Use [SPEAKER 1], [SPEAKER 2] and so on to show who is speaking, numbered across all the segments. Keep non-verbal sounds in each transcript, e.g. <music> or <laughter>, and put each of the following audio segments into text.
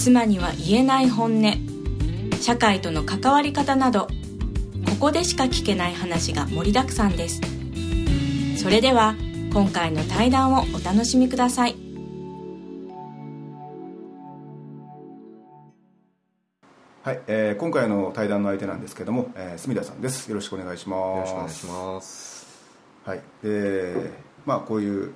[SPEAKER 1] 妻には言えない本音社会との関わり方などここでしか聞けない話が盛りだくさんですそれでは今回の対談をお楽しみください
[SPEAKER 2] はい、えー今回の対談の相手なんですけども、えー、隅田さんです。よろしくお願いします。
[SPEAKER 3] よろしくお願いします。
[SPEAKER 2] はい、で、まあこういう、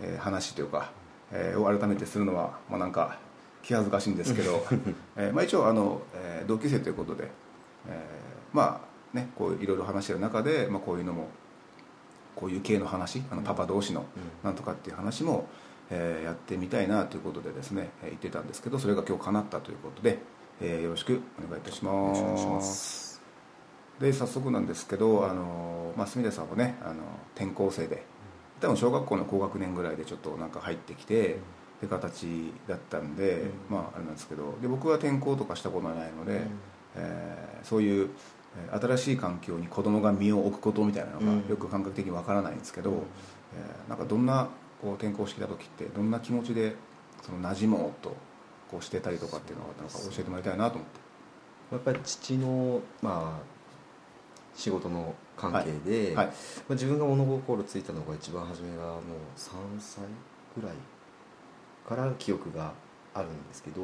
[SPEAKER 2] えー話というか、えーを改めてするのはまあなんか気恥ずかしいんですけど、<laughs> えーまあ一応あの、えー同級生ということで、えーまあねこういろいろ話してる中で、まあこういうのもこういう系の話、あのパパ同士のなんとかっていう話も、えーやってみたいなということでですね、えー言ってたんですけど、それが今日叶ったということで、えーよろしくお願いいたし
[SPEAKER 3] よ
[SPEAKER 2] ます。
[SPEAKER 3] お願いします。
[SPEAKER 2] で早速なんですけどあの、まあ、隅田さんはねあの転校生で多分小学校の高学年ぐらいでちょっとなんか入ってきて、って形だったんで、まああれなんですけどで僕は転校とかしたことはないので、えーそういうえー新しい環境に子供が身を置くことみたいなのが
[SPEAKER 3] うん。
[SPEAKER 2] よく感覚的にわからないんですけど、えーなんかどんなこう転校してきた時ってどんな気持ちでその馴染もうとこうしてたりとかっていうのがあったのか教えてもらいたいなと思って。
[SPEAKER 3] やっぱり父のまあ仕事の関係で、
[SPEAKER 2] はい。
[SPEAKER 3] まあ、自分が物心ついたのが一番初めがもう3歳ぐらいから記憶があるんですけど、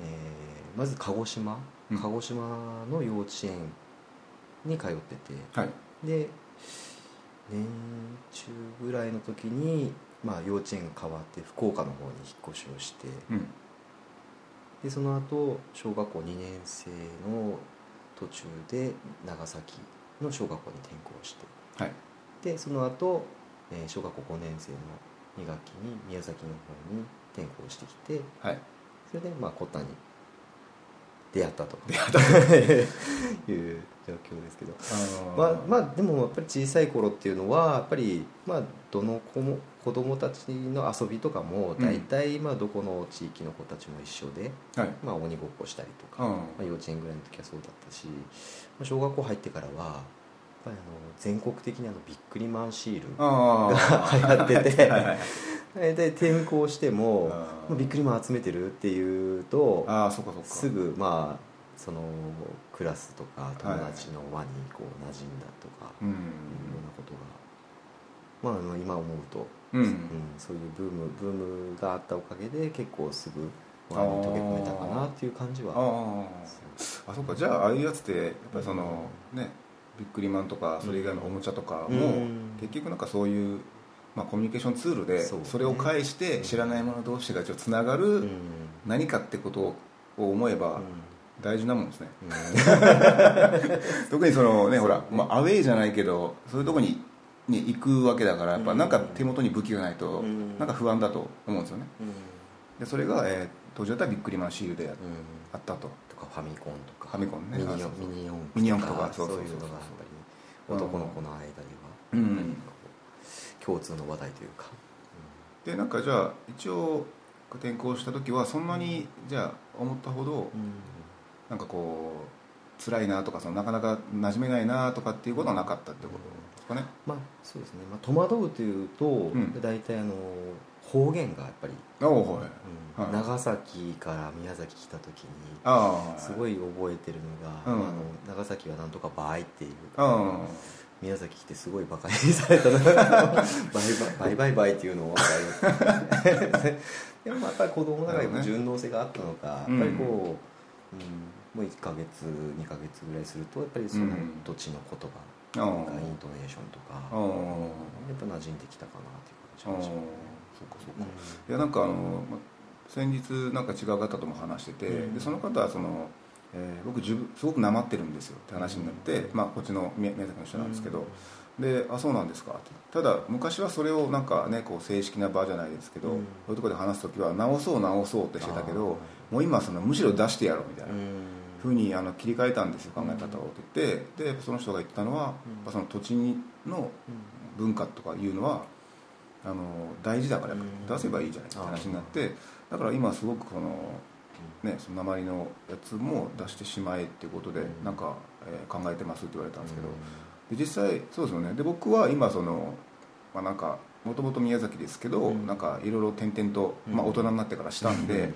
[SPEAKER 3] えーまず鹿児島、
[SPEAKER 2] うん。
[SPEAKER 3] 鹿児島の幼稚園に通ってて、
[SPEAKER 2] はい。
[SPEAKER 3] で年中ぐらいの時に、まあ、幼稚園が変わって福岡の方に引っ越しをして
[SPEAKER 2] うん。
[SPEAKER 3] でその後小学校2年生の途中で長崎の小学校に転校して
[SPEAKER 2] はい。
[SPEAKER 3] でその後、えー小学校5年生の2学期に宮崎の方に転校してきて
[SPEAKER 2] はい。
[SPEAKER 3] それでまあコッタに出会ったと。
[SPEAKER 2] 出会った <laughs>
[SPEAKER 3] いう状況ですけど。
[SPEAKER 2] あ
[SPEAKER 3] まあ、まあでもやっぱり小さい頃っていうのはやっぱりまあどの子も子供たちの遊びとかも大体まあどこの地域の子たちも一緒で、
[SPEAKER 2] はい。
[SPEAKER 3] まあ、鬼ごっこしたりとか、
[SPEAKER 2] うん。
[SPEAKER 3] まあ、幼稚園ぐらいの時はそうだったし、まあ、小学校入ってからはぱりあの全国的にあのビックリマンシール
[SPEAKER 2] あ
[SPEAKER 3] が流行ってて
[SPEAKER 2] はいはい
[SPEAKER 3] で転校してもビックリマン集めてるっていうとすぐまあそのクラスとか友達の輪にこう馴染んだとか、
[SPEAKER 2] うん。
[SPEAKER 3] いろんなことが、まああの、今思うと、
[SPEAKER 2] うん、
[SPEAKER 3] うん。そういうブームブームがあったおかげで結構すぐ周りに溶け込めたかなっていう感じは
[SPEAKER 2] あああそっか。じゃあああいうやつってやっぱりそのねビックリマンとかそれ以外のおもちゃとかも、
[SPEAKER 3] うん。
[SPEAKER 2] 結局なんかそういう、まあ、コミュニケーションツールで
[SPEAKER 3] そ
[SPEAKER 2] れを介して知らない者同士がちょっとつながる
[SPEAKER 3] うん。
[SPEAKER 2] 何かってことを思えば大事なもんですね、
[SPEAKER 3] うん。<laughs>
[SPEAKER 2] 特にそのねほら、まあ、アウェーじゃないけどそういうとこにに行くわけだからやっぱなんか手元に武器がないと
[SPEAKER 3] うん。
[SPEAKER 2] なんか不安だと思うんですよね。
[SPEAKER 3] うん
[SPEAKER 2] でそれが、えー当時だったらビックリマンシールであ
[SPEAKER 3] うん。
[SPEAKER 2] ったと。
[SPEAKER 3] とかファミコンとか。
[SPEAKER 2] ファミコンね。
[SPEAKER 3] ミニ四ミニ四駆
[SPEAKER 2] とか。
[SPEAKER 3] そ
[SPEAKER 2] そう
[SPEAKER 3] いうのがやっぱり。男の子の間では、
[SPEAKER 2] うん
[SPEAKER 3] 共通の話題というか、
[SPEAKER 2] でなんかじゃあ一応転校した時はそんなにじゃあ思ったほど
[SPEAKER 3] うん。
[SPEAKER 2] なんかこう辛いなとかそのなかなか馴染めないなとかっていうことはなかったってことですかね。
[SPEAKER 3] まあそうですね、まあ、戸惑うというと、
[SPEAKER 2] ん。
[SPEAKER 3] 大体あの方言がやっぱり、うん
[SPEAKER 2] はい。
[SPEAKER 3] 長崎から宮崎来た時にすごい覚えてるのが、
[SPEAKER 2] うん。
[SPEAKER 3] あの長崎はなんとか「倍」っていう。
[SPEAKER 2] あ
[SPEAKER 3] 宮崎来てすごいバカにされたのが「バイバイバイバイバイ」っていうのをでも <laughs> やっぱり子供の中にも順応性があったのか、やっぱりこう、うん、もう1か月2か月ぐらいするとやっぱりその
[SPEAKER 2] うん。
[SPEAKER 3] 土地の言葉
[SPEAKER 2] ああ
[SPEAKER 3] とかイントネーションとか、やっぱ馴染んできたかなっていう感じがしますね
[SPEAKER 2] そっかそっか。いやなんかあのま先日なんか違う方とも話してて、
[SPEAKER 3] うん。
[SPEAKER 2] でその方はその、えー僕自分すごくなまってるんですよって話になって、まあ、こっちの宮宮崎の人なんですけど、で「あそうなんですか」って。ただ昔はそれをなんかねこう正式な場じゃないですけど、
[SPEAKER 3] うん。
[SPEAKER 2] こういうところで話す時は直そう直そうってしてたけ
[SPEAKER 3] あ
[SPEAKER 2] どもう今そのむしろ出してやろうみたいな、
[SPEAKER 3] うん。
[SPEAKER 2] ふうにあの切り替えたんですよ考え方をって言って。でその人が言ったのは、やっぱその土地の文化とかいうのはあの大事だから
[SPEAKER 3] うん。
[SPEAKER 2] 出せばいいじゃないって話になってだから今すごくこの,、ね、その鉛のやつも出してしまえっていうことで
[SPEAKER 3] うん。
[SPEAKER 2] なんか、えー考えてますって言われたんですけどで実際そうですよね。で僕は今そのまあなんかもともと宮崎ですけど、
[SPEAKER 3] うん。
[SPEAKER 2] なんかいろいろ転々と、まあ、
[SPEAKER 3] うん
[SPEAKER 2] 大人になってからしたんで、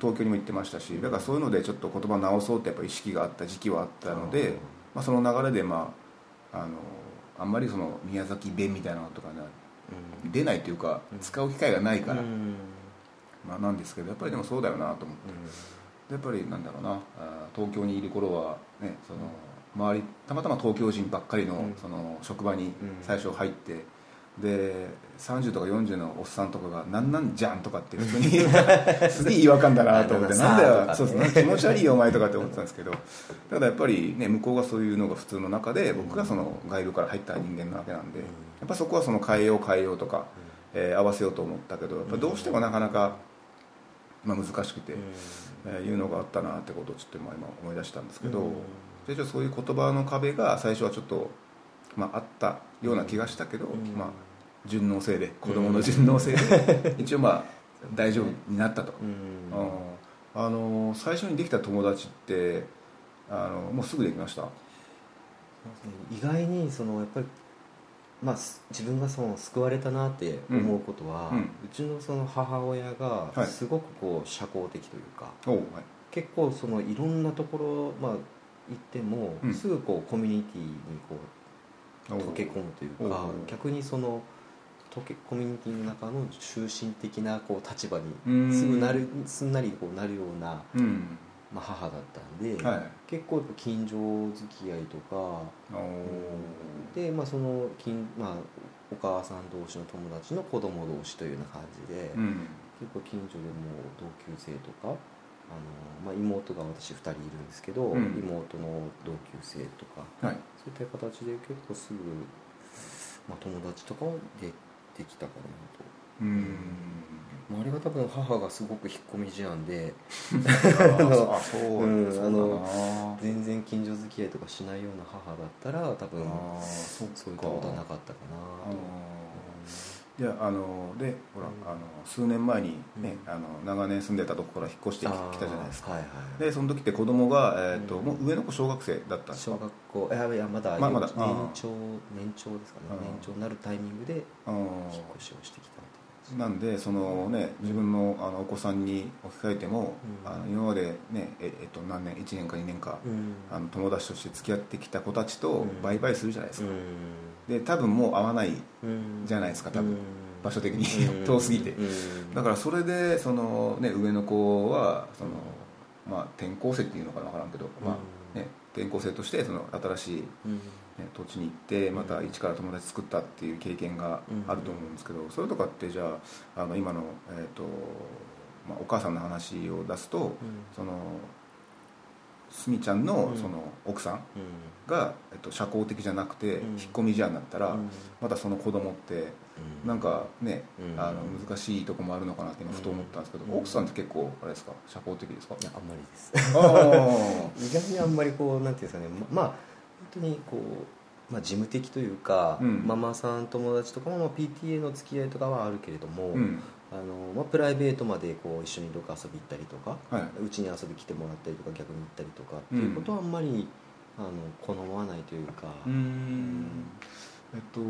[SPEAKER 2] 東京にも行ってましたしだからそういうのでちょっと言葉直そうってやっぱ意識があった時期はあったので、まあ、その流れでまああのあんまりその宮崎弁みたいなのとかね出ないというか
[SPEAKER 3] うん。
[SPEAKER 2] 使う機会がないから、
[SPEAKER 3] うん。
[SPEAKER 2] まあ、なんですけどやっぱりでもそうだよなと思って。でやっぱりなんだろうな。東京にいる頃はねその周りたまたま東京人ばっかりの
[SPEAKER 3] うん。
[SPEAKER 2] その職場に
[SPEAKER 3] うん。
[SPEAKER 2] 最初入って、で30とか40のおっさんとかが「なんなんじゃん」とかって普通にすげえ違和感だなと思って「
[SPEAKER 3] あ <laughs>
[SPEAKER 2] なんだよそうそう気持ち悪いよお前」とかって思ってたんですけど。だからやっぱりね向こうがそういうのが普通の中で僕がその外部から入った人間なわけなんでやっぱそこはその変えよう変えようとか、えー合わせようと思ったけどやっぱどうしてもなかなか、まあ、難しくて。えーいうのがあったなってことをちょっと今今思い出したんですけど、
[SPEAKER 3] う
[SPEAKER 2] そういう言葉の壁が最初はちょっと、まあ、あったような気がしたけど、
[SPEAKER 3] うん。
[SPEAKER 2] まあ、順応性で子供の順応性で <laughs> 一応まあ大丈夫になったと、あの最初にできた友達ってあのもうすぐできました？
[SPEAKER 3] 意外にそのやっぱりまあす自分がその救われたなって思うことは、
[SPEAKER 2] う
[SPEAKER 3] うんちのその母親
[SPEAKER 2] はい。
[SPEAKER 3] がすごくこう社交的というか、
[SPEAKER 2] はい。
[SPEAKER 3] 結構そのいろんなところ、まあ、行っても、
[SPEAKER 2] うん。
[SPEAKER 3] すぐこうコミュニティにこ
[SPEAKER 2] おう。
[SPEAKER 3] う溶け込むというか逆にその溶けコミュニティの中の中心的なこう立場
[SPEAKER 2] うん。
[SPEAKER 3] にすぐなるすんなりこうなるような、
[SPEAKER 2] うん
[SPEAKER 3] まあ、母だったんで、
[SPEAKER 2] はい。
[SPEAKER 3] 結構やっぱ近所付き合いとかで、まあ、その近、まあ、お母さん同士の友達の子供同士というような感じで、
[SPEAKER 2] うん。
[SPEAKER 3] 結構近所でも同級生とかあの、まあ、妹が私2人いるんですけど、
[SPEAKER 2] うん。
[SPEAKER 3] 妹の同級生とか
[SPEAKER 2] はい。
[SPEAKER 3] そういった形で結構すぐ、まあ、友達とかはでできたかなと。
[SPEAKER 2] うん
[SPEAKER 3] まあ、あれが多分母がすごく引っ込み思案で <laughs>
[SPEAKER 2] ああそう
[SPEAKER 3] うん
[SPEAKER 2] そうだな。
[SPEAKER 3] あの全然近所付き合いとかしないような母だったら多分
[SPEAKER 2] そ
[SPEAKER 3] ういったことはなかったかなと。
[SPEAKER 2] いやあのでほら、
[SPEAKER 3] うん。
[SPEAKER 2] あの数年前にね、
[SPEAKER 3] うん。
[SPEAKER 2] あの長年住んでたとこから引っ越してききたじゃないですか。
[SPEAKER 3] はいはい
[SPEAKER 2] でその時って子供が、えーと
[SPEAKER 3] うん。
[SPEAKER 2] もう上の子小学生だったんですか？
[SPEAKER 3] 小学校いやまだ
[SPEAKER 2] ままだ
[SPEAKER 3] 年長年長ですかね。年長になるタイミングで引っ越しをしてきた
[SPEAKER 2] なんでそのね自分のあのお子さんに置き換えても、
[SPEAKER 3] うん。
[SPEAKER 2] あの今までねええっと何年1年か2年か、
[SPEAKER 3] うん。
[SPEAKER 2] あの友達として付き合ってきた子たちと
[SPEAKER 3] うん。
[SPEAKER 2] バイバイするじゃないです
[SPEAKER 3] う
[SPEAKER 2] か、
[SPEAKER 3] ん。
[SPEAKER 2] で多分もう会わない
[SPEAKER 3] うん。
[SPEAKER 2] じゃないですか多分。
[SPEAKER 3] うん。
[SPEAKER 2] 場所的に。
[SPEAKER 3] うん。<laughs>
[SPEAKER 2] 遠すぎて。
[SPEAKER 3] うん。
[SPEAKER 2] だからそれでその、ね、上の子はその、まあ、転校生っていうのかな分からんけど、まあね、転校生としてその新しい、土地に行ってまた一から友達作ったっていう経験があると思うんですけど、それとかってじゃああの今の、えーとまあ、お母さんの話を出すと、そのすみちゃんの
[SPEAKER 3] うん。
[SPEAKER 2] その奥さん
[SPEAKER 3] うん。
[SPEAKER 2] が、えっと、社交的じゃなくて、
[SPEAKER 3] うん。
[SPEAKER 2] 引っ込み思案になったら、
[SPEAKER 3] うん。
[SPEAKER 2] またその子供ってなんかね、
[SPEAKER 3] うん。
[SPEAKER 2] あの難しいとこもあるのかなって今ふと思ったんですけど、
[SPEAKER 3] うん。
[SPEAKER 2] 奥さんって結構あれですか？社交的ですか？
[SPEAKER 3] いやあんまりです。
[SPEAKER 2] あ <laughs>
[SPEAKER 3] 意外にあんまりこうなんていうんですかね。ままあ本当にこう、まあ、事務的というか、
[SPEAKER 2] うん。
[SPEAKER 3] ママさん友達とかも、まあ、PTA の付き合いとかはあるけれども、
[SPEAKER 2] あうん。
[SPEAKER 3] あのまあ、プライベートまでこう一緒にどっか遊び行ったりとか
[SPEAKER 2] はい。う
[SPEAKER 3] ちに遊び来てもらったりとか逆に行ったりとかっていうことはあんまり、あの好まないというか、
[SPEAKER 2] うーん。えっと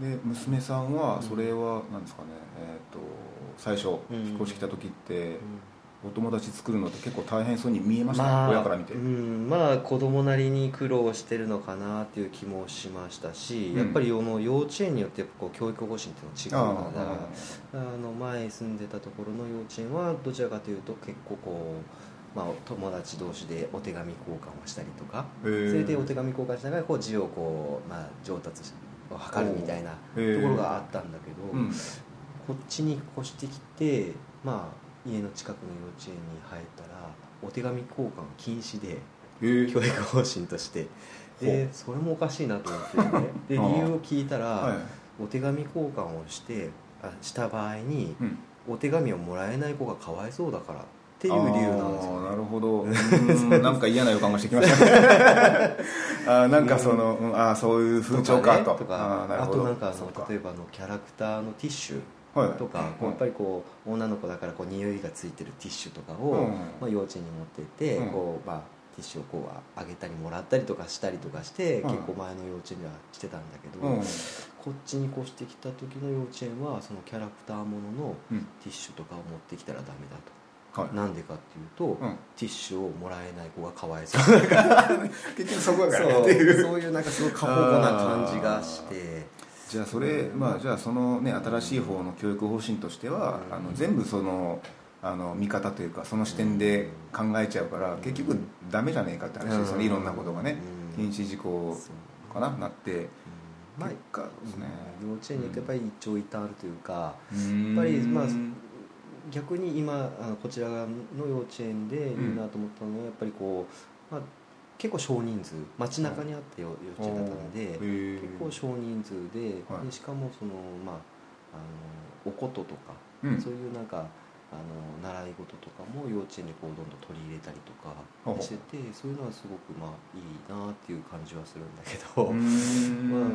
[SPEAKER 2] で娘さんはそれは何ですかね、えっと最初
[SPEAKER 3] うん。
[SPEAKER 2] 引っ越してきた時って
[SPEAKER 3] うん
[SPEAKER 2] お友達作るのって結構大変そうに見えました、親から見て、
[SPEAKER 3] うん、まあ子供なりに苦労してるのかなっていう気もしましたし、
[SPEAKER 2] うん。
[SPEAKER 3] やっぱりあの幼稚園によってこう教育方針っていうのは違う
[SPEAKER 2] あ
[SPEAKER 3] からあの前住んでたところの幼稚園はどちらかというと結構こう、まあ、友達同士でお手紙交換をしたりとかそれでお手紙交換しながらこう字をこう、まあ、上達を図るみたいなところがあったんだけど、
[SPEAKER 2] うん。
[SPEAKER 3] こっちに越してきて、まあ、家の近くの幼稚園に入ったらお手紙交換禁止で教育方針として。でそれもおかしいなと思って、ね、で理由を聞いたら、
[SPEAKER 2] はい。
[SPEAKER 3] お手紙交換をしてあした場合に
[SPEAKER 2] うん。
[SPEAKER 3] お手紙をもらえない子がかわいそうだからっていう理由なんです
[SPEAKER 2] あ
[SPEAKER 3] よ、
[SPEAKER 2] ーな
[SPEAKER 3] ね、
[SPEAKER 2] るほど。なんか嫌な予感がしてきましたね。<laughs> あーなんかその、うんあーそういう風潮かと。
[SPEAKER 3] とか,、
[SPEAKER 2] あーなるほど。
[SPEAKER 3] あとなんかあ
[SPEAKER 2] そ
[SPEAKER 3] の例えばあのキャラクターのティッシュ
[SPEAKER 2] はい
[SPEAKER 3] とか、こうやっぱりこう女の子だからこう匂いがついてるティッシュとかを、
[SPEAKER 2] うん。
[SPEAKER 3] まあ、幼稚園に持ってって、
[SPEAKER 2] うん。
[SPEAKER 3] こうまあ、ティッシュをこうあげたりもらったりとかしたりとかして、
[SPEAKER 2] うん。
[SPEAKER 3] 結構前の幼稚園ではしてたんだけど、
[SPEAKER 2] うん。
[SPEAKER 3] こっちに越してきた時の幼稚園はそのキャラクターものの
[SPEAKER 2] うん。
[SPEAKER 3] ティッシュとかを持ってきたらダメだと、
[SPEAKER 2] はい。
[SPEAKER 3] なんでかっていうと、
[SPEAKER 2] うん。
[SPEAKER 3] ティッシュをもらえない子がかわいそうだから。<laughs>
[SPEAKER 2] 結局そこだからね。
[SPEAKER 3] そうそういうなんかすごい過保護な感じがして
[SPEAKER 2] じゃあそれまあじゃあそのね新しい方の教育方針としては、
[SPEAKER 3] うん。
[SPEAKER 2] あの全部そのあの見方というかその視点で考えちゃうから、結局ダメじゃねえかって話ですよね、いろんなことがね、
[SPEAKER 3] うん。
[SPEAKER 2] 禁止事項かななって。
[SPEAKER 3] まあ
[SPEAKER 2] ですね。
[SPEAKER 3] 幼稚園に行くとやっぱり一長一短あるというか、
[SPEAKER 2] や
[SPEAKER 3] やっぱりまあ逆に今こちらの幼稚園でいいなと思ったのはやっぱりこう、まあ、結構少人数街中にあった幼幼稚園だったので、結構少人数で,、
[SPEAKER 2] はい
[SPEAKER 3] でしかもそのまああのおこととか、
[SPEAKER 2] うん。
[SPEAKER 3] そういうなんかあの習い事とかも幼稚園でこうどんどん取り入れたりとかしててそういうのはすごくまあいいなっていう感じはするんだけど、<laughs> まあ、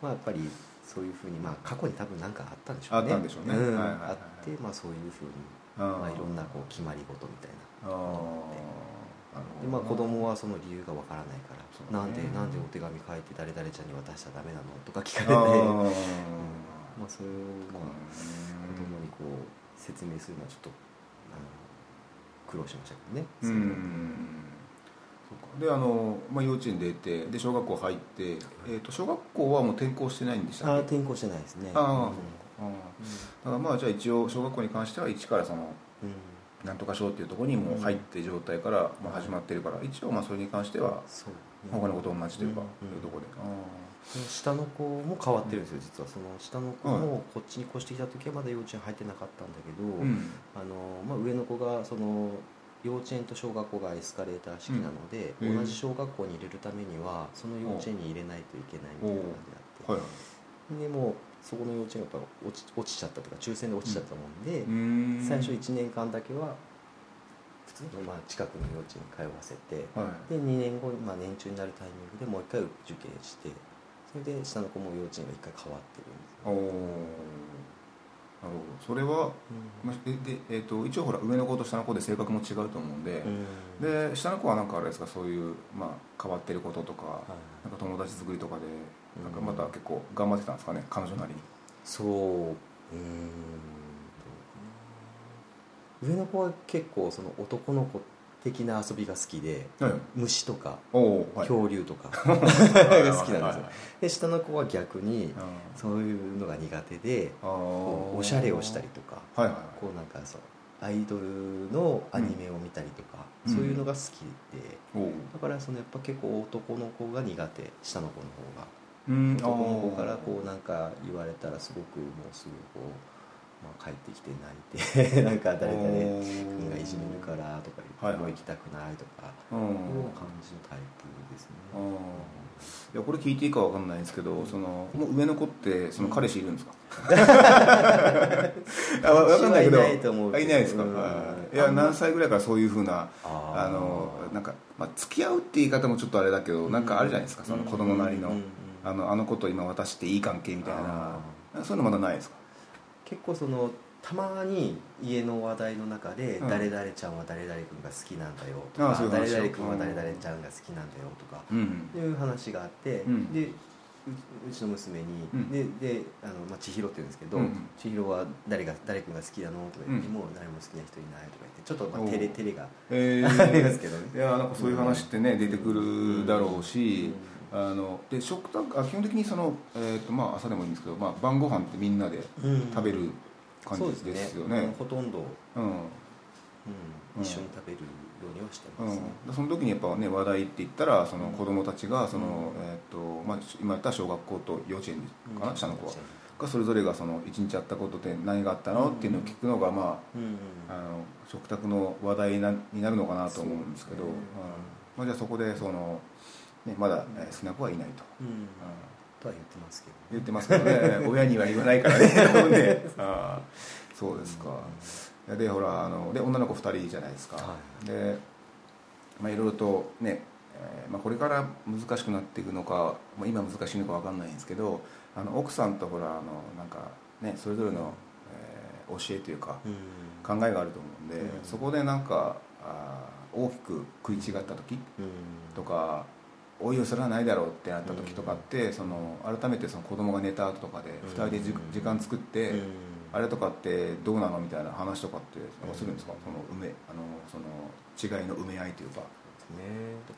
[SPEAKER 3] まあやっぱりそういうふうに、まあ、過去に多分何かあったんでしょうね。
[SPEAKER 2] あったんでしょうね。
[SPEAKER 3] あって、まあ、そういうふうに、まあ、いろんなこう決まり事みたいな。
[SPEAKER 2] あー
[SPEAKER 3] で、まあ、子供はその理由がわからないから、なんで
[SPEAKER 2] ね
[SPEAKER 3] なんでお手紙書いて誰々ちゃんに渡しちゃダメなのとか聞かれて
[SPEAKER 2] あー。
[SPEAKER 3] まあ、それを、まあ、子供にこう説明するのはちょっとあの苦労しましたけどね、
[SPEAKER 2] うん。そうか。であの、まあ、幼稚園出てで小学校入って、えー、と小学校はもう転校してないんでした
[SPEAKER 3] あ
[SPEAKER 2] っけ？
[SPEAKER 3] 転校してないですね。
[SPEAKER 2] あー。
[SPEAKER 3] うん。
[SPEAKER 2] だからまあじゃあ一応小学校に関しては一からその
[SPEAKER 3] うん
[SPEAKER 2] なんとか小っていうところにもう入って状態からまあ始まってるから一応まあそれに関しては
[SPEAKER 3] そう
[SPEAKER 2] 他の子と同じというか
[SPEAKER 3] うん
[SPEAKER 2] いうところで
[SPEAKER 3] 下の子も変わってるんですよ実は。その下の子もこっちに越してきた時はまだ幼稚園入ってなかったんだけど、
[SPEAKER 2] うん。
[SPEAKER 3] あのまあ、上の子がその幼稚園と小学校がエスカレーター式なので、同じ小学校に入れるためにはその幼稚園に入れないといけないみたいな感じがあって、
[SPEAKER 2] はい。
[SPEAKER 3] でもうそこの幼稚園がやっぱ落ち落ちちゃったとか抽選で落ちちゃったもんで、
[SPEAKER 2] うーん。
[SPEAKER 3] 最初1年間だけは普通のまあ近くの幼稚園に通わせて、
[SPEAKER 2] はい。
[SPEAKER 3] で2年後、まあ、年中になるタイミングでもう一回受験してそれで下の子も幼稚園が一回変わってるんです
[SPEAKER 2] お
[SPEAKER 3] よ、
[SPEAKER 2] ー。なるほど。それはまあでで、えー、と一応ほら上の子と下の子で性格も違うと思うんで、
[SPEAKER 3] うん。
[SPEAKER 2] で下の子はなんかあれですかそういう、まあ、変わってることとか、
[SPEAKER 3] はい。
[SPEAKER 2] なんか友達作りとかで
[SPEAKER 3] うん
[SPEAKER 2] なんかまた結構頑張ってたんですかね彼女なりに。
[SPEAKER 3] そううーんどうかな上の子は結構その男の子的な遊びが好きで、
[SPEAKER 2] はい。
[SPEAKER 3] 虫とか
[SPEAKER 2] はい、
[SPEAKER 3] 恐竜とか
[SPEAKER 2] が
[SPEAKER 3] が好きなんですよで下の子は逆にそういうのが苦手で
[SPEAKER 2] あ
[SPEAKER 3] こうおしゃれをしたりとか
[SPEAKER 2] はいはい
[SPEAKER 3] こうなんかそうアイドルのアニメを見たりとか、
[SPEAKER 2] うん。
[SPEAKER 3] そういうのが好きでだからそのやっぱ結構男の子が苦手下の子の方が。
[SPEAKER 2] うん
[SPEAKER 3] 男の子からこうなんか言われたらすごくもうすぐこう、まあ、帰ってきて泣いて <laughs> なんか誰々君がいじめるからとか言って、もう行きたくないとか、
[SPEAKER 2] うん
[SPEAKER 3] いう感じのタイプですね、
[SPEAKER 2] いやこれ聞いていいかわかんないんですけどそのもう上の子ってその彼氏いるんですか、<laughs> あわわかんないけど
[SPEAKER 3] いないと思う
[SPEAKER 2] いないですか、い。いや何歳ぐらいからそういうふうな
[SPEAKER 3] あ
[SPEAKER 2] のなんか、まあ、付き合うって言い方もちょっとあれだけど、なんかあるじゃないですかその子供なりの、あのあの子と今渡していい関係みたいな。そういうのまだないですか？
[SPEAKER 3] 結構そのたまに家の話題の中で、
[SPEAKER 2] うん。
[SPEAKER 3] 誰々ちゃんは誰々君が好きなんだよとか誰々君は誰々ちゃんが好きなんだよとか、
[SPEAKER 2] うん。
[SPEAKER 3] いう話があって、
[SPEAKER 2] うん。
[SPEAKER 3] でううちの娘に、
[SPEAKER 2] うん。
[SPEAKER 3] でであの、まあ、千尋って言うんですけど、千尋は誰が誰君が好きなのとか言って、
[SPEAKER 2] うん。
[SPEAKER 3] もう誰も好きな人いないとか言ってちょっと、まあ、照れ照れが
[SPEAKER 2] え <laughs>
[SPEAKER 3] ありますけどね。
[SPEAKER 2] いやなんかそういう話ってね、出てくるだろうし、
[SPEAKER 3] う
[SPEAKER 2] あので食卓あ基本的にその、えーとまあ、朝でもいいんですけど、まあ、晩ご飯ってみんなで
[SPEAKER 3] うん。
[SPEAKER 2] 食べる感じで
[SPEAKER 3] ですす
[SPEAKER 2] よね。
[SPEAKER 3] ねほとんど、
[SPEAKER 2] うん。
[SPEAKER 3] うん。
[SPEAKER 2] うん。
[SPEAKER 3] 一緒に食べるようにはして
[SPEAKER 2] う
[SPEAKER 3] ますね、
[SPEAKER 2] ん、その時にやっぱね話題って言ったらその
[SPEAKER 3] うん。
[SPEAKER 2] 子供たちがその、
[SPEAKER 3] うん。
[SPEAKER 2] えーとまあ、今言った小学校と幼稚園かな、
[SPEAKER 3] うん。
[SPEAKER 2] 下の子は。がそれぞれがその一日あったことで何があったのっていうのを聞くのが、ま
[SPEAKER 3] うん
[SPEAKER 2] あ、あの食卓の話題なになるのかなと思うんですけど、まあ、じゃあそこでその、ね、まだ、えー少なくはいないと、
[SPEAKER 3] うん。
[SPEAKER 2] うん
[SPEAKER 3] とは言ってますけど
[SPEAKER 2] 言ってますけどね。<laughs> 親には言わないからね。<laughs> ね。<laughs> あーそうですか。でほらあので女の子2人じゃないですか、
[SPEAKER 3] は
[SPEAKER 2] でまあいろいろとね、えーまあ、これから難しくなっていくのか、まあ、今難しいのか分かんないんですけどあの奥さんとほらあのなんかねそれぞれの、えー教えというか
[SPEAKER 3] うん。
[SPEAKER 2] 考えがあると思うんで、
[SPEAKER 3] うん。
[SPEAKER 2] そこでなんかあー大きく食い違った時
[SPEAKER 3] うん。
[SPEAKER 2] とかおいおいそれはないだろうってなった時とかって、その改めてその子供が寝た後とかで2人で時間作って、
[SPEAKER 3] うん。
[SPEAKER 2] あれとかってどうなのみたいな話とかってなん。かするんですか、その埋めあのその違いの埋め合いというか
[SPEAKER 3] ね。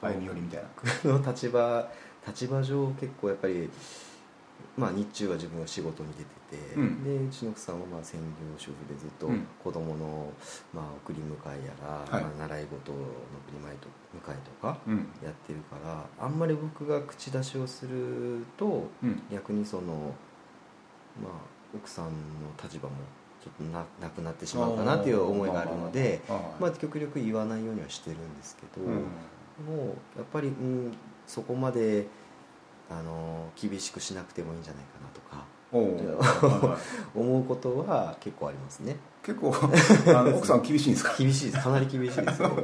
[SPEAKER 2] 歩み寄りみたいな。
[SPEAKER 3] 僕の立場立場上結構やっぱりまあ日中は自分は仕事に出てて、
[SPEAKER 2] うん。
[SPEAKER 3] でうちの奥さんはまあ専業主婦でずっと
[SPEAKER 2] うん。
[SPEAKER 3] 子供のまあ送り迎えやら、
[SPEAKER 2] はい。
[SPEAKER 3] まあ、習い事の送り迎えと迎えとか
[SPEAKER 2] うん。
[SPEAKER 3] やってるからあんまり僕が口出しをすると
[SPEAKER 2] うん。
[SPEAKER 3] 逆にそのまあ奥さんの立場もちょっとななくなってしまうかなっていう思いがあるのでまあ極力言わないようにはしてるんですけど、
[SPEAKER 2] うん。
[SPEAKER 3] もうやっぱり、うん、そこまであの厳しくしなくてもいいんじゃないかなとか <laughs> 思うことは結構ありますね。
[SPEAKER 2] 結構あの <laughs> 奥さん厳しいんですか？
[SPEAKER 3] 厳しいです。かなり厳しいですよ。<laughs>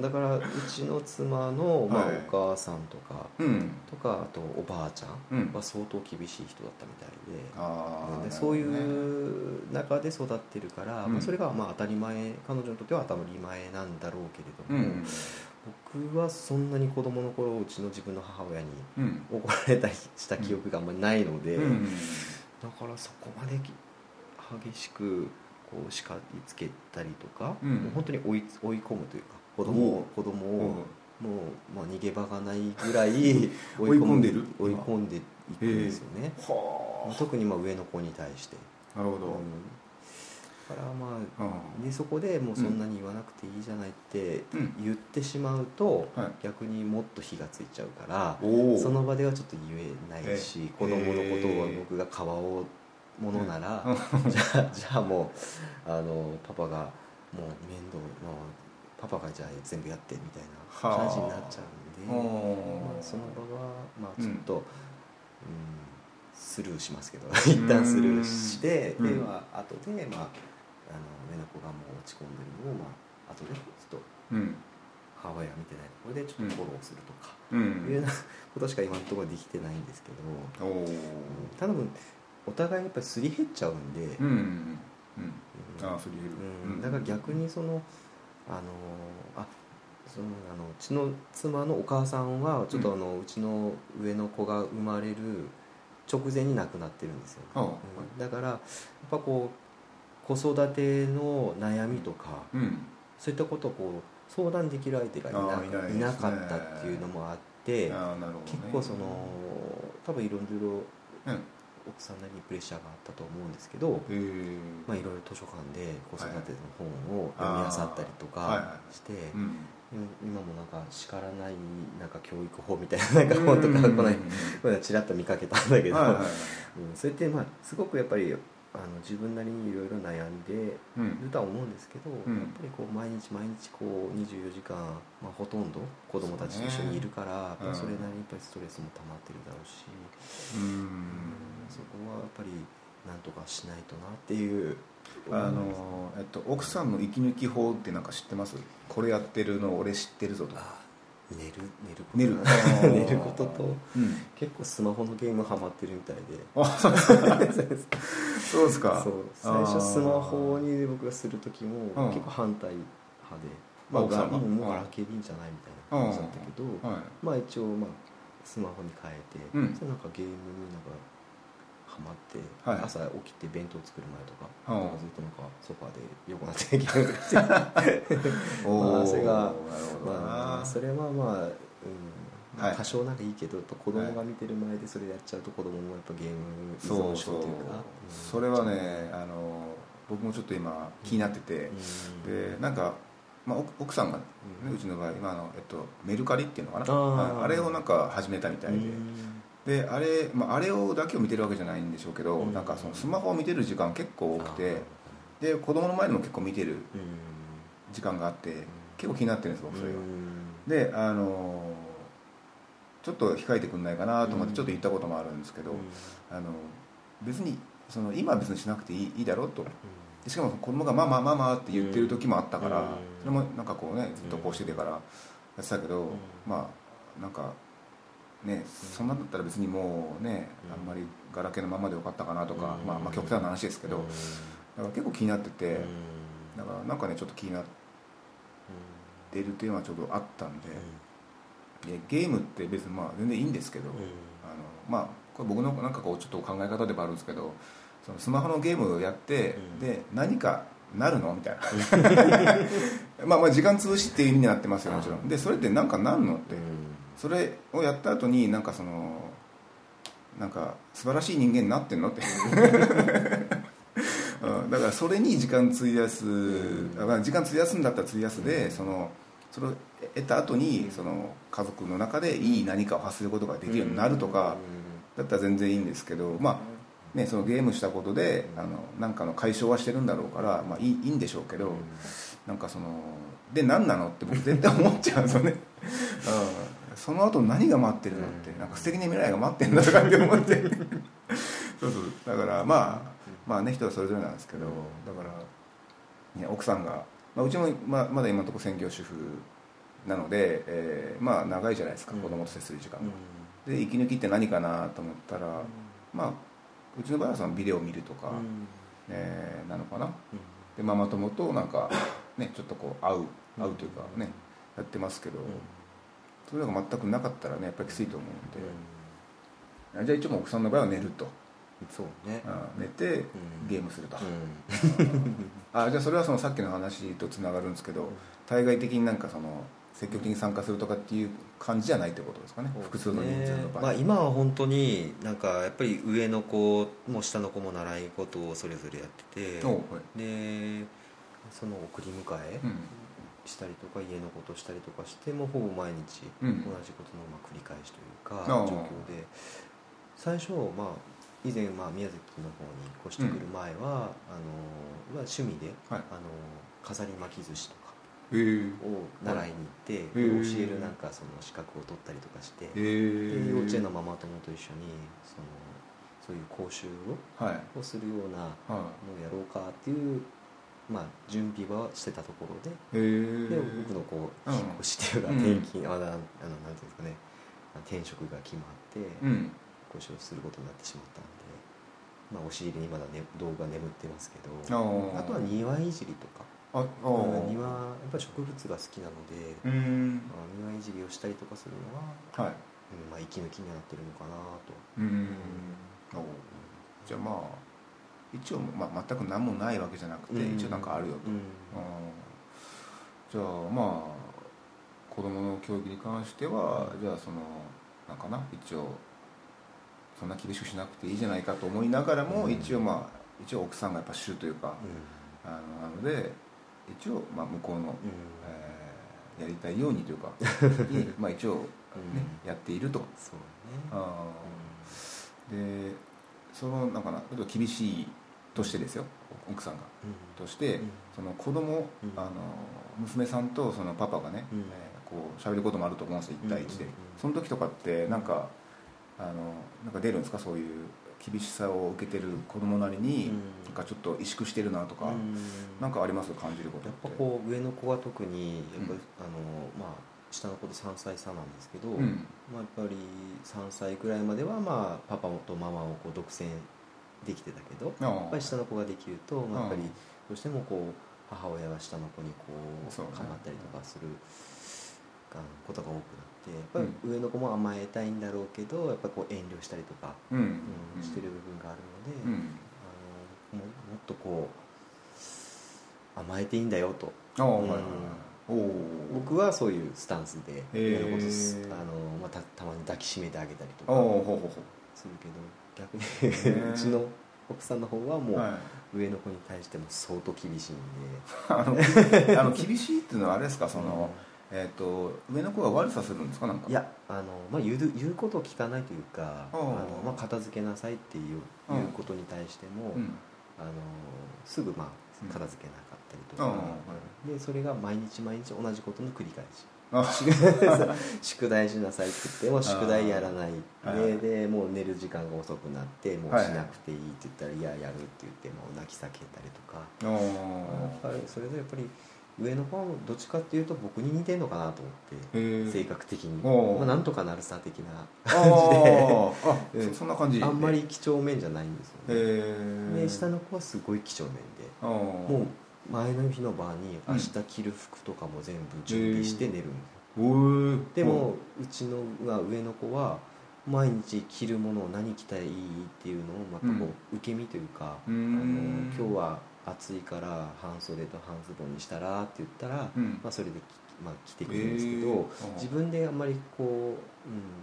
[SPEAKER 3] だからうちの妻の、まあ
[SPEAKER 2] はい
[SPEAKER 3] お母さんとか
[SPEAKER 2] うん。
[SPEAKER 3] とかあとおばあちゃ
[SPEAKER 2] うん。
[SPEAKER 3] んは相当厳しい人だったみたいで。
[SPEAKER 2] ああ
[SPEAKER 3] でそういう中で育ってるから、
[SPEAKER 2] うん
[SPEAKER 3] まあ、それがまあ当たり前彼女にとっては当たり前なんだろうけれども、
[SPEAKER 2] うん
[SPEAKER 3] 僕はそんなに子供の頃うちの自分の母親に
[SPEAKER 2] うん。
[SPEAKER 3] 怒られたりした記憶があんまりないので、
[SPEAKER 2] うん。
[SPEAKER 3] だからそこまでき激しくこう叱りつけたりとか、
[SPEAKER 2] うん。
[SPEAKER 3] もう本当に追い追い込むというか子供を子供をもう、まあ、逃げ場がないぐらい
[SPEAKER 2] 追い込んでる？
[SPEAKER 3] 追い込んでいくんですよね、
[SPEAKER 2] は
[SPEAKER 3] 特にまあ上の子に対して、
[SPEAKER 2] あなるほど。
[SPEAKER 3] うん。だからまあ
[SPEAKER 2] うん。
[SPEAKER 3] でそこでもうそんなに言わなくていいじゃないって
[SPEAKER 2] うん。
[SPEAKER 3] 言ってしまうと、
[SPEAKER 2] はい。
[SPEAKER 3] 逆にもっと火がついちゃうからその場ではちょっと言えないし
[SPEAKER 2] え
[SPEAKER 3] 子供のことを僕がかわおうものなら、じゃあじゃあもうあのパパがもう面倒もうパパがじゃあ全部やってみたいな感じになっちゃうんで、
[SPEAKER 2] お
[SPEAKER 3] まあ、その場はまあちょっと、うんスルーしますけど <laughs> 一旦スルーして、
[SPEAKER 2] うん。
[SPEAKER 3] では後でまあ上の子がもう落ち込んでるのをまあ後でちょっと
[SPEAKER 2] うん。
[SPEAKER 3] 母親が見てないところでちょっとフォローするとか、
[SPEAKER 2] う
[SPEAKER 3] いうようんなことしか今のところできてないんですけど、うんただお互いやっぱりすり減っちゃうんで、
[SPEAKER 2] うんうん
[SPEAKER 3] だから逆にそのあのあそのあのうちの妻のお母さんはちょっとあの、うちの上の子が生まれる直前に亡くなってるんですよ、うん。だからやっぱこう子育ての悩みとか、
[SPEAKER 2] うん。
[SPEAKER 3] そういったことをこう相談できる相手がいな
[SPEAKER 2] ね。
[SPEAKER 3] いなかったっていうのもあって
[SPEAKER 2] ね。
[SPEAKER 3] 結構その多分いろいろ
[SPEAKER 2] うん。
[SPEAKER 3] 奥さんなりにプレッシャーがあったと思うんですけど、
[SPEAKER 2] へえ
[SPEAKER 3] まあ、いろいろ図書館で子育ての本を読み漁ったりと
[SPEAKER 2] はい
[SPEAKER 3] かして、
[SPEAKER 2] うん。
[SPEAKER 3] うん今もなんか叱らないなんか教育法みたいななんか本とかこの間ちらっと見かけたんだけど、
[SPEAKER 2] はいはいはい。
[SPEAKER 3] うん、それってまあすごくやっぱりあの自分なりにいろいろ悩ん。でるとは思うんですけど、
[SPEAKER 2] ん。
[SPEAKER 3] やっぱりこう毎日毎日こう24時間、まあ、ほとんど子供たちと一緒にいるから、やっぱりそれなりにやっぱりストレスも溜まってるだろうし、
[SPEAKER 2] う
[SPEAKER 3] うんん。そこはやっぱりなんとかしないとなっていう。
[SPEAKER 2] あのえっと奥さんの息抜き法ってなんか知ってます？これやってるの俺知ってるぞとか。
[SPEAKER 3] あ寝る
[SPEAKER 2] 寝る
[SPEAKER 3] 寝る。寝ること <laughs> と
[SPEAKER 2] うん。
[SPEAKER 3] 結構スマホのゲームハマってるみたいで。
[SPEAKER 2] あそうそうですか。<laughs>
[SPEAKER 3] そう。最初スマホに僕がする時も
[SPEAKER 2] うん
[SPEAKER 3] 結構反対派で、
[SPEAKER 2] まあ奥さんが
[SPEAKER 3] もうガラケーんじゃないみたいな感じだったけど、
[SPEAKER 2] はい。
[SPEAKER 3] まあ一応まあスマホに変えて、
[SPEAKER 2] うん。
[SPEAKER 3] それなんかゲームになんかハマって、
[SPEAKER 2] はい。
[SPEAKER 3] 朝起きて弁当作る前とか,、ずっとなんかソファーで横になってゲしてまあそれが
[SPEAKER 2] なるほどな、
[SPEAKER 3] まあそれはまあ、うん。まあ
[SPEAKER 2] はい。
[SPEAKER 3] 多少ならいいけどやっぱ子供が見てる前でそれやっちゃうと子供もやっぱゲーム依存
[SPEAKER 2] そうそ
[SPEAKER 3] という。か
[SPEAKER 2] それはねあの僕もちょっと今気になってて、
[SPEAKER 3] うん。
[SPEAKER 2] でなんか、まあ、奥奥さんが、ね
[SPEAKER 3] う
[SPEAKER 2] うんちの場合今あの、えっと、メルカリっていうのかな。
[SPEAKER 3] あー。
[SPEAKER 2] ああれをなんか始めたみたいで、であれ,、まあ、あれをだけを見てるわけじゃないんでしょうけど、
[SPEAKER 3] うん。
[SPEAKER 2] なんかそのスマホを見てる時間結構多くてで子供の前でも結構見てる時間があって結構気になってるんです僕それが。であのちょっと控えてくんないかなと思ってちょっと言ったこともあるんですけど、
[SPEAKER 3] うん。
[SPEAKER 2] あの別にその今は別にしなくていいいいだろうと。でしかも子供が「ママママ」って言ってる時もあったから、
[SPEAKER 3] うん。
[SPEAKER 2] それもなんかこうねずっとこうしててからやってたけど、
[SPEAKER 3] ん。
[SPEAKER 2] まあなんかねそんなんだったら別にもうね、
[SPEAKER 3] うん。
[SPEAKER 2] あんまりガラケーのままでよかったかなとか、
[SPEAKER 3] うん。
[SPEAKER 2] まあ、まあ極端な話ですけど、
[SPEAKER 3] うん。
[SPEAKER 2] だから結構気になってて、
[SPEAKER 3] うん。
[SPEAKER 2] だからなんかねちょっと気になってるっていうのはちょうどあったんで,、でゲームって別にまあ全然いいんですけど、
[SPEAKER 3] うん。
[SPEAKER 2] あのまあこれ僕のなんかこうちょっと考え方でもあるんですけどそのスマホのゲームをやって、
[SPEAKER 3] うん。
[SPEAKER 2] で何かなるのみたいな。<laughs> まあまあ時間潰しっていう意味になってますよもちろん。でそれって何かなんのって、
[SPEAKER 3] うん
[SPEAKER 2] それをやった後になんかそのなんか素晴らしい人間になってんのってう。<laughs> んだからそれに時間費やす、
[SPEAKER 3] ん
[SPEAKER 2] 時間費やすんだったら費やすで、そのそれを得た後にその家族の中でいい何かを発することができるようになるとか、だったら全然いいんですけどまあねそのゲームしたことであのなんかの解消はしてるんだろうからまあいいいいんでしょうけど、なんかそので何なのって僕絶対思っちゃうんですよね、うん、その後何が待ってるのってなんか素敵な未来が待ってんだとかって思って。そうそう。だからまあまあね人はそれぞれなんですけどだから、ね、奥さんが、まあ、うちもままだ今のところ専業主婦なので、えーまあ長いじゃないですか
[SPEAKER 3] うん。
[SPEAKER 2] 子供と接する時間。が、で息抜きって何かなと思ったら、まあうちの場合はそのビデオを見るとか、えーなのかな。でママ友となんかねちょっとこう会う会うというかねやってますけど、そういうのが全くなかったらねやっぱりきついと思うんで、じゃあ一応奥さんの場合は寝ると、
[SPEAKER 3] そうね。
[SPEAKER 2] うん。寝てゲームすると、
[SPEAKER 3] うん。<laughs>
[SPEAKER 2] あじゃあそれはそのさっきの話とつながるんですけど対外的になんかその積極的に参加するとかっていう感じじゃないってことですかね。複数の人数の場合、
[SPEAKER 3] まあ、今は本当になんかやっぱり上の子も下の子も習い事をそれぞれやってて
[SPEAKER 2] はい。
[SPEAKER 3] でその送り迎え
[SPEAKER 2] うん
[SPEAKER 3] したりとか家のことしたりとかしてもうほぼ毎日
[SPEAKER 2] うん。
[SPEAKER 3] 同じことのまあ繰り返しというか状況で。最初まあ以前まあ宮崎の方に越してくる前は、あのまあ趣味で、
[SPEAKER 2] はい。
[SPEAKER 3] あの飾り巻き寿司とかを習いに行って、教えるなんかその資格を取ったりとかして、幼稚園のママ友と一緒にそのそういう講習を
[SPEAKER 2] はい。
[SPEAKER 3] をするような
[SPEAKER 2] は
[SPEAKER 3] のをやろうかっていう、まあ、準備はしてたところでで僕のこう
[SPEAKER 2] うん。
[SPEAKER 3] 引っ越しっていうか
[SPEAKER 2] うん。
[SPEAKER 3] 転勤、あなあのなんていうんですかね転職が決まって
[SPEAKER 2] うん。
[SPEAKER 3] 講習をすることになってしまったんで、まあ、押し入れにまだ、ね、動画眠ってますけど
[SPEAKER 2] あ
[SPEAKER 3] とは庭いじりとか。
[SPEAKER 2] あ
[SPEAKER 3] 庭やっぱり植物が好きなので、
[SPEAKER 2] うん。
[SPEAKER 3] まあ、庭いじりをしたりとかするのは、
[SPEAKER 2] はい。
[SPEAKER 3] うんまあ、息抜きにはなってるのかなと。
[SPEAKER 2] うん。おじゃあまあ一応、まあ、全く何もないわけじゃなくて、
[SPEAKER 3] うん。
[SPEAKER 2] 一応なんかあるよと、
[SPEAKER 3] うん。
[SPEAKER 2] うん。じゃあまあ子供の教育に関してはじゃあそのなんかな一応そんな厳しくしなくていいじゃないかと思いながらも、
[SPEAKER 3] うん。
[SPEAKER 2] 一応まあ一応奥さんがやっぱ主というか、あのなので一応まあ向こうの、
[SPEAKER 3] うん。
[SPEAKER 2] えーやりたいようにというか <laughs> にまあ一応、ね
[SPEAKER 3] うん。
[SPEAKER 2] やっていると。
[SPEAKER 3] そうね。
[SPEAKER 2] あー。でそのなんかな例えば厳しいとしてですよ奥さんが。
[SPEAKER 3] うん。
[SPEAKER 2] として、
[SPEAKER 3] うん。
[SPEAKER 2] その子供、
[SPEAKER 3] うん。
[SPEAKER 2] あの娘さんとそのパパがね、
[SPEAKER 3] うん。
[SPEAKER 2] えーこう喋ることもあると思うんですよ1対1で、その時とかってなんかあのなんか出るんですか？そういう厳しさを受けてる子供なりに、
[SPEAKER 3] うん。
[SPEAKER 2] なんかちょっと萎縮してるなとか、
[SPEAKER 3] うん。
[SPEAKER 2] なんかあります？感じること
[SPEAKER 3] やっぱこう上の子は特にやっぱり、
[SPEAKER 2] うん。
[SPEAKER 3] あのまあ下の子と3歳差なんですけど、
[SPEAKER 2] うん。
[SPEAKER 3] まあ、やっぱり3歳くらいまではまあパパとママをこう独占できてたけど
[SPEAKER 2] あ
[SPEAKER 3] やっぱり下の子ができると、まあ、やっぱり
[SPEAKER 2] うん。
[SPEAKER 3] どうしてもこう母親は下の子にこう構ったりとかすることが多くなってやっぱり上の子も甘えたいんだろうけどやっぱりこう遠慮したりとか、
[SPEAKER 2] うん。
[SPEAKER 3] うんしてる部分があるので、
[SPEAKER 2] うん。
[SPEAKER 3] あのももっとこう甘えていいんだよと。僕はそういうスタンスであの、まあ、たたまに抱きしめてあげたりとかするけど逆にうちの奥さんの方はも
[SPEAKER 2] うはい、
[SPEAKER 3] う上の子に対しても相当厳しいんで、<laughs>
[SPEAKER 2] あの厳しいっていうのはあれですか？その、えっ、と上の子が悪さするんですか？なんか。
[SPEAKER 3] いやあの、まあ、言う言うことを聞かないというかあの、まあ、片付けなさいっていう,、
[SPEAKER 2] うん。
[SPEAKER 3] いうことに対しても、
[SPEAKER 2] うん。
[SPEAKER 3] あのすぐま
[SPEAKER 2] うん
[SPEAKER 3] あ片付けなかったりとか、
[SPEAKER 2] はい。
[SPEAKER 3] でそれが毎日毎日同じことの繰り返し。
[SPEAKER 2] あ <laughs>
[SPEAKER 3] 宿題しなさいって言っても宿題やらない。ででもう寝る時間が遅くなってもうしなくていいって言ったら「いややる」って言ってもう泣き叫んだりとか。それでやっぱり上の方どっちかっていうと僕に似てんのかなと思って性格的に、まあ、なんとかなるさ的な。
[SPEAKER 2] あ
[SPEAKER 3] 感じ <laughs> で
[SPEAKER 2] そそんな感じ。
[SPEAKER 3] あんまり几帳面じゃないんですよね。下の子はすごい几帳面で。もう前の日の晩に明日着る服とかも全部準備して寝るんでもう。ちのまあ上の子は毎日着るものを何着たらいいっていうのをまたこう受け身というか、あの
[SPEAKER 2] ん
[SPEAKER 3] 今日は暑いから半袖と半ズボンにしたらって言ったら、
[SPEAKER 2] うん。
[SPEAKER 3] まあ、それでき、まあ、着てくるんですけど、自分であんまりこう、うん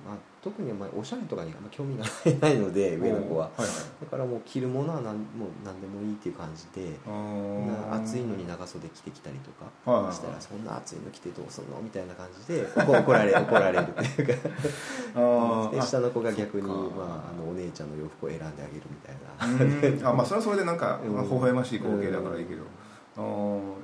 [SPEAKER 3] まあ、特にまりおしゃれとかにあんま興味がないので上の子は。
[SPEAKER 2] はいはい。
[SPEAKER 3] だからもう着るものは何もう何でもいいっていう感じで暑いのに長袖着てきたりとかしたらそんな暑いの着てどうすんのみたいな感じで怒怒られ怒られるっていうか。<laughs> <laughs> で下の子が逆に、まあ、あのお姉ちゃんの洋服を選んであげるみたいな。
[SPEAKER 2] うん。あまあそれはそれでなんか、<laughs> 微笑ましい光景だからいいけど、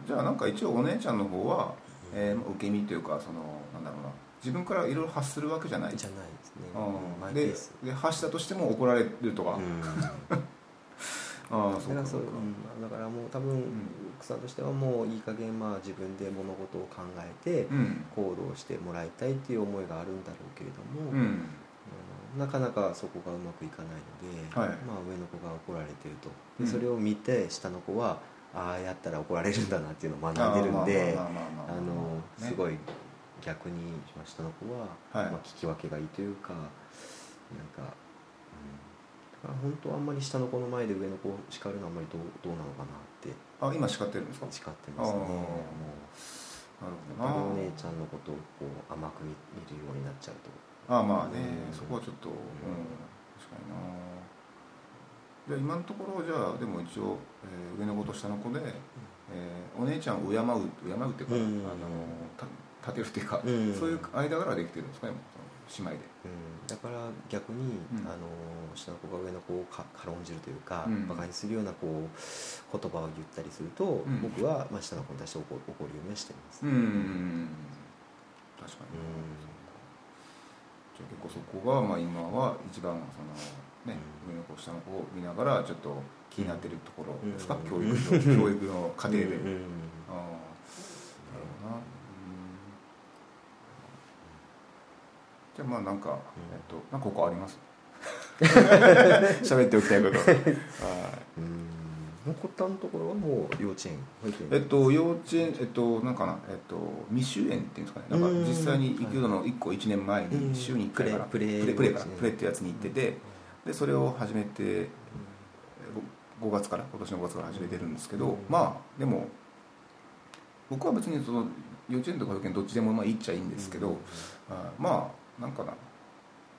[SPEAKER 2] じゃあなんか一応お姉ちゃんの方は、えー受け身というかそのなんだろうな自分からいろいろ発するわけじゃない。
[SPEAKER 3] じゃないですね。
[SPEAKER 2] あ
[SPEAKER 3] うん。
[SPEAKER 2] でで発したとしても怒られるとか、
[SPEAKER 3] うん。<laughs>
[SPEAKER 2] ああそうか。
[SPEAKER 3] だからそう。う、
[SPEAKER 2] か
[SPEAKER 3] うん、だからもう多分、
[SPEAKER 2] ん。
[SPEAKER 3] 奥さんとしてはもういい加減まあ自分で物事を考えて
[SPEAKER 2] うん。
[SPEAKER 3] 行動してもらいたいっていう思いがあるんだろうけれども、
[SPEAKER 2] うん。
[SPEAKER 3] うん。なかなかそこがうまくいかないので、
[SPEAKER 2] はい。
[SPEAKER 3] まあ、上の子が怒られてると。
[SPEAKER 2] うん。
[SPEAKER 3] でそれを見て下の子はああやったら怒られるんだなっていうのを学んでるんで
[SPEAKER 2] あ
[SPEAKER 3] の
[SPEAKER 2] ね。
[SPEAKER 3] すごい逆にまあ下の子は、
[SPEAKER 2] はい。
[SPEAKER 3] まあ、聞き分けがいいというかなんか、うん、だから本当はあんまり下の子の前で上の子を叱るのはあんまりどうどうなのかなって。
[SPEAKER 2] あ今叱ってるんですか？
[SPEAKER 3] 叱ってますね。もう
[SPEAKER 2] なるほど
[SPEAKER 3] お姉ちゃんのことをこう甘く見見るようになっちゃうと。
[SPEAKER 2] ああまあね、
[SPEAKER 3] うん。
[SPEAKER 2] そこはちょっと、うん、確かにな。じゃあ今のところじゃあでも一応、えー上の子と下の子で、えーお姉ちゃんを敬う敬うっていうか、
[SPEAKER 3] うん。
[SPEAKER 2] あのた立てるっていうか、
[SPEAKER 3] うん。
[SPEAKER 2] そういう間柄はできてるんですかね姉妹で。
[SPEAKER 3] うん、だから逆に、
[SPEAKER 2] うん。
[SPEAKER 3] あの下の子が上の子をか軽んじるというか、
[SPEAKER 2] うん。
[SPEAKER 3] バカにするようなこう言葉を言ったりすると、
[SPEAKER 2] ん。
[SPEAKER 3] 僕は、まあ、下の子に対して怒怒るようにしてます、
[SPEAKER 2] うん。確かに、じゃあ結構そこが、まあ、今は一番その、ね
[SPEAKER 3] うん。
[SPEAKER 2] 上の子下の子を見ながらちょっと気になってるところですか、
[SPEAKER 3] うん。
[SPEAKER 2] 教育の <laughs> 教育の過程で、
[SPEAKER 3] うんうん
[SPEAKER 2] ああなるほどなうんじゃあまあなんか、えっとなんかここあります。<laughs> 喋っておきたいこと。はい。
[SPEAKER 3] うん。残ったのところはもう幼稚園
[SPEAKER 2] えっと幼稚園えっとなんかなえっと未就園っていうんですかね。なんか
[SPEAKER 3] うん。
[SPEAKER 2] 実際に行くの1個1年前
[SPEAKER 3] うん。
[SPEAKER 2] に週に1回から
[SPEAKER 3] プレプレ
[SPEAKER 2] プレプレかプレってやつに行っててでそれを始めて5月から今年の5月から始めてるんですけど、
[SPEAKER 3] うん。
[SPEAKER 2] まあでも僕は別にその幼稚園とか保育園どっちでもまあいいっちゃいいんですけど、あまあなんかな、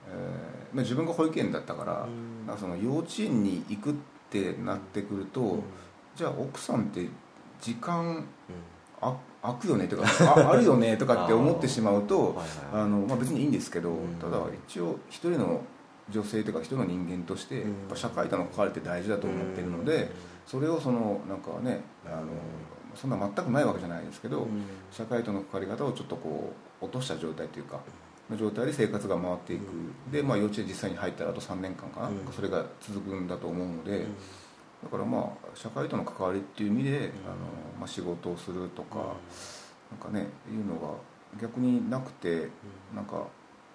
[SPEAKER 2] えーまあ、自分が保育園だったから,、
[SPEAKER 3] うん。
[SPEAKER 2] その幼稚園に行くってなってくると、
[SPEAKER 3] うん。
[SPEAKER 2] じゃあ奥さんって時間
[SPEAKER 3] うん。
[SPEAKER 2] あ空くよねとかあ <laughs> あるよねとかって思ってしまうと
[SPEAKER 3] はいはい。
[SPEAKER 2] あの、まあ、別にいいんですけど、
[SPEAKER 3] うん。
[SPEAKER 2] ただ一応一人の女性というか一人の人間として、
[SPEAKER 3] うん。
[SPEAKER 2] やっぱ社会との関わりって大事だと思ってるので、それをそのなんかねあのそんな全くないわけじゃないですけど、
[SPEAKER 3] うん。
[SPEAKER 2] 社会との関わり方をちょっとこう落とした状態というかの状態で生活が回っていく、で、まあ、幼稚園実際に入ったらあと3年間かな、
[SPEAKER 3] うん。
[SPEAKER 2] それが続くんだと思うので、
[SPEAKER 3] うん。
[SPEAKER 2] だからまあ社会との関わりっていう意味で、あのまあ、仕事をするとか、なんかねいうのが逆になくてなんか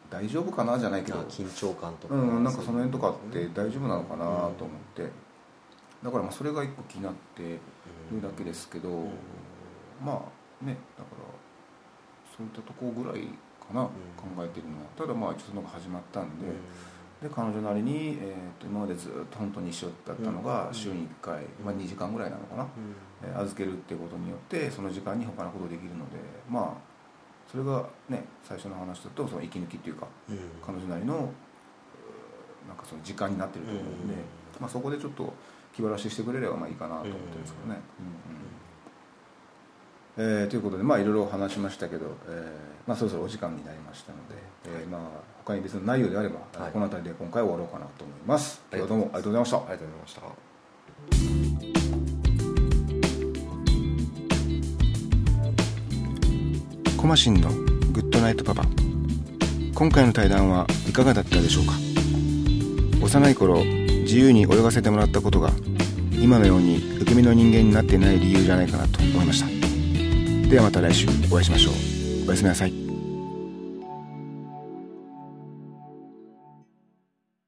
[SPEAKER 2] 大丈夫かなじゃないけど。
[SPEAKER 3] あ緊張感とか。
[SPEAKER 2] うん、なんかその辺とかって大丈夫なのかなと思って、だからまあそれが一個気になってるだけですけど、
[SPEAKER 3] うん。
[SPEAKER 2] まあねだからそういったとこぐらいかな、考えてるのは。ただまあ一応そのが始まったんで、で彼女なりに、えー、と今までずっと本当に一緒だったのが
[SPEAKER 3] うん。
[SPEAKER 2] 週に1回、まあ、2時間ぐらいなのかな、えー預けるっていうことによってその時間に他のことできるのでまあそれがね最初の話だとその息抜きっていうか彼女なりのなんかその時間になってると思うんで、
[SPEAKER 3] うん。
[SPEAKER 2] まあ、そこでちょっと気晴らししてくれればまあいいかなと思ってるんですけどね。うんうんえー、ということで、まあ、いろいろ話しましたけど、えーまあ、そろそろお時間になりましたので、えーまあ、他に別の内容であれば、
[SPEAKER 3] はい、
[SPEAKER 2] この辺りで今回終わろうかなと思います、はい、今日はどうもありがとうございました。
[SPEAKER 3] ありがとうございました。
[SPEAKER 2] コマシンのグッドナイトパパ。今回の対談はいかがだったでしょうか？幼い頃自由に泳がせてもらったことが今のように受け身の人間になってない理由じゃないかなと思いました。ではまた来週お会いしましょう。おやすみなさい。